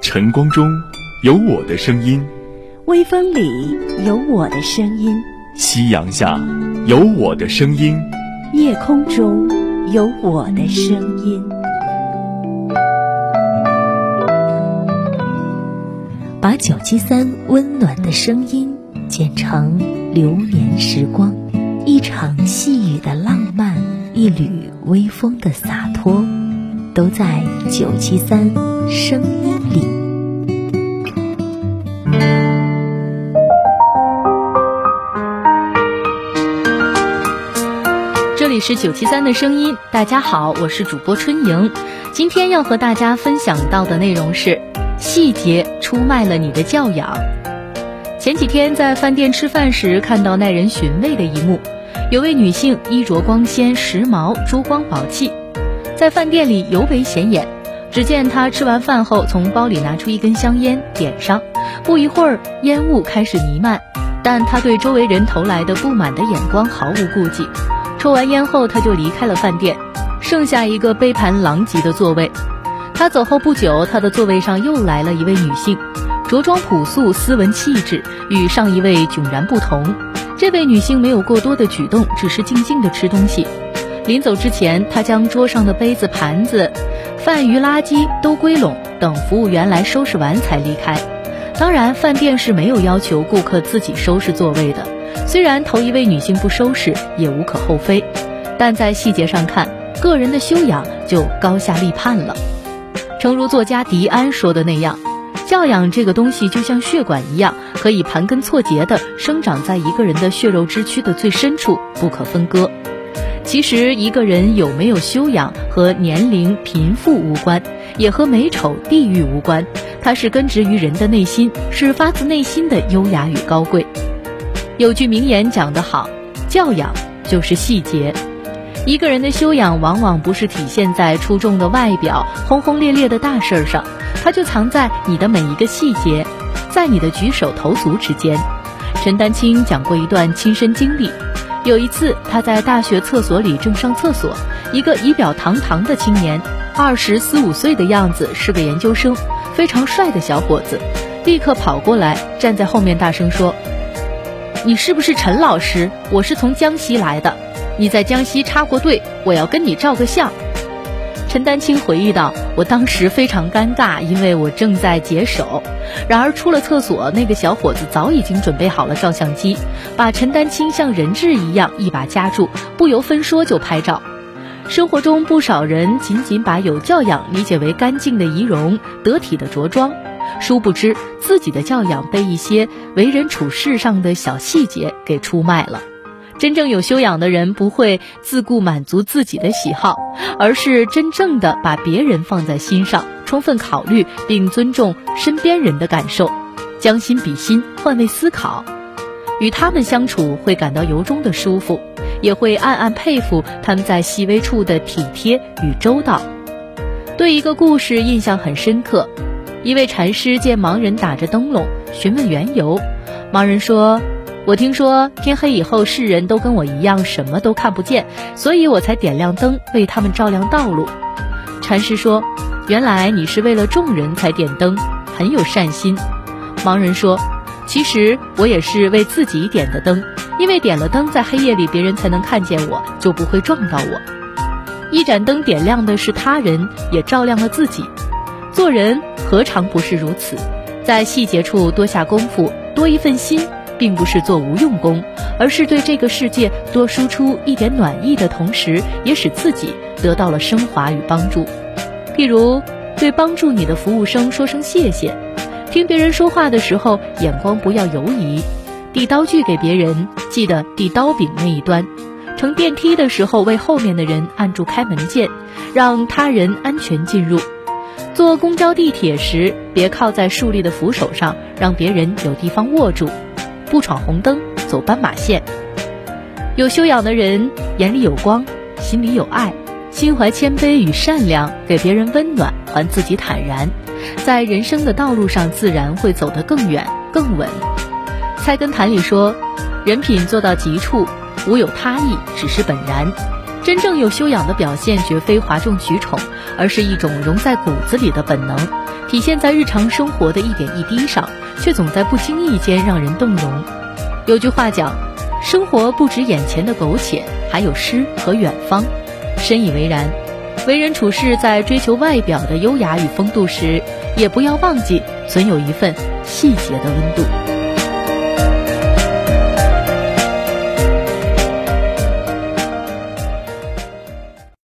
晨光中有我的声音，微风里有我的声音，夕阳下有我的声音，夜空中有我的声音。把九七三温暖的声音剪成流年时光，一场细雨的浪漫，一缕微风的洒脱，都在九七三声音里。这里是九七三的声音，大家好，我是主播春莹，今天要和大家分享到的内容是。细节出卖了你的教养。前几天在饭店吃饭时，看到耐人寻味的一幕：有位女性衣着光鲜、时髦、珠光宝气，在饭店里尤为显眼。只见他吃完饭后，从包里拿出一根香烟，点上。不一会儿，烟雾开始弥漫，但他对周围人投来的不满的眼光毫无顾忌。抽完烟后，他就离开了饭店，剩下一个杯盘狼藉的座位。他走后不久，他的座位上又来了一位女性，着装朴素，斯文气质，与上一位迥然不同。这位女性没有过多的举动，只是静静的吃东西。临走之前，他将桌上的杯子、盘子、饭余垃圾都归拢，等服务员来收拾完才离开。当然，饭店是没有要求顾客自己收拾座位的。虽然头一位女性不收拾也无可厚非，但在细节上看，个人的修养就高下立判了。诚如作家迪安说的那样，教养这个东西就像血管一样，可以盘根错节地生长在一个人的血肉之躯的最深处，不可分割。其实，一个人有没有修养和年龄、贫富无关，也和美丑、地域无关，它是根植于人的内心，是发自内心的优雅与高贵。有句名言讲得好：“教养就是细节。”一个人的修养，往往不是体现在出众的外表、轰轰烈烈的大事儿上，它就藏在你的每一个细节，在你的举手投足之间。陈丹青讲过一段亲身经历：有一次，他在大学厕所里正上厕所，一个仪表堂堂的青年，二十四五岁的样子，是个研究生，非常帅的小伙子，立刻跑过来，站在后面大声说：“你是不是陈老师？我是从江西来的。”你在江西插过队，我要跟你照个相。陈丹青回忆道：“我当时非常尴尬，因为我正在解手。然而出了厕所，那个小伙子早已经准备好了照相机，把陈丹青像人质一样一把夹住，不由分说就拍照。生活中不少人仅仅把有教养理解为干净的仪容、得体的着装，殊不知自己的教养被一些为人处事上的小细节给出卖了。”真正有修养的人不会自顾满足自己的喜好，而是真正的把别人放在心上，充分考虑并尊重身边人的感受，将心比心，换位思考，与他们相处会感到由衷的舒服，也会暗暗佩服他们在细微处的体贴与周到。对一个故事印象很深刻，一位禅师见盲人打着灯笼，询问缘由，盲人说。我听说天黑以后，世人都跟我一样什么都看不见，所以我才点亮灯为他们照亮道路。禅师说：“原来你是为了众人才点灯，很有善心。”盲人说：“其实我也是为自己点的灯，因为点了灯，在黑夜里别人才能看见我，就不会撞到我。一盏灯点亮的是他人，也照亮了自己。做人何尝不是如此？在细节处多下功夫，多一份心。”并不是做无用功，而是对这个世界多输出一点暖意的同时，也使自己得到了升华与帮助。譬如，对帮助你的服务生说声谢谢；听别人说话的时候，眼光不要游移；递刀具给别人，记得递刀柄那一端；乘电梯的时候，为后面的人按住开门键，让他人安全进入；坐公交、地铁时，别靠在竖立的扶手上，让别人有地方握住。不闯红灯，走斑马线。有修养的人眼里有光，心里有爱，心怀谦卑与善良，给别人温暖，还自己坦然，在人生的道路上自然会走得更远更稳。菜根谭里说：“人品做到极处，无有他意，只是本然。真正有修养的表现，绝非哗众取宠，而是一种融在骨子里的本能。体现在日常生活的一点一滴上，却总在不经意间让人动容。有句话讲：“生活不止眼前的苟且，还有诗和远方。”深以为然。为人处事，在追求外表的优雅与风度时，也不要忘记存有一份细节的温度。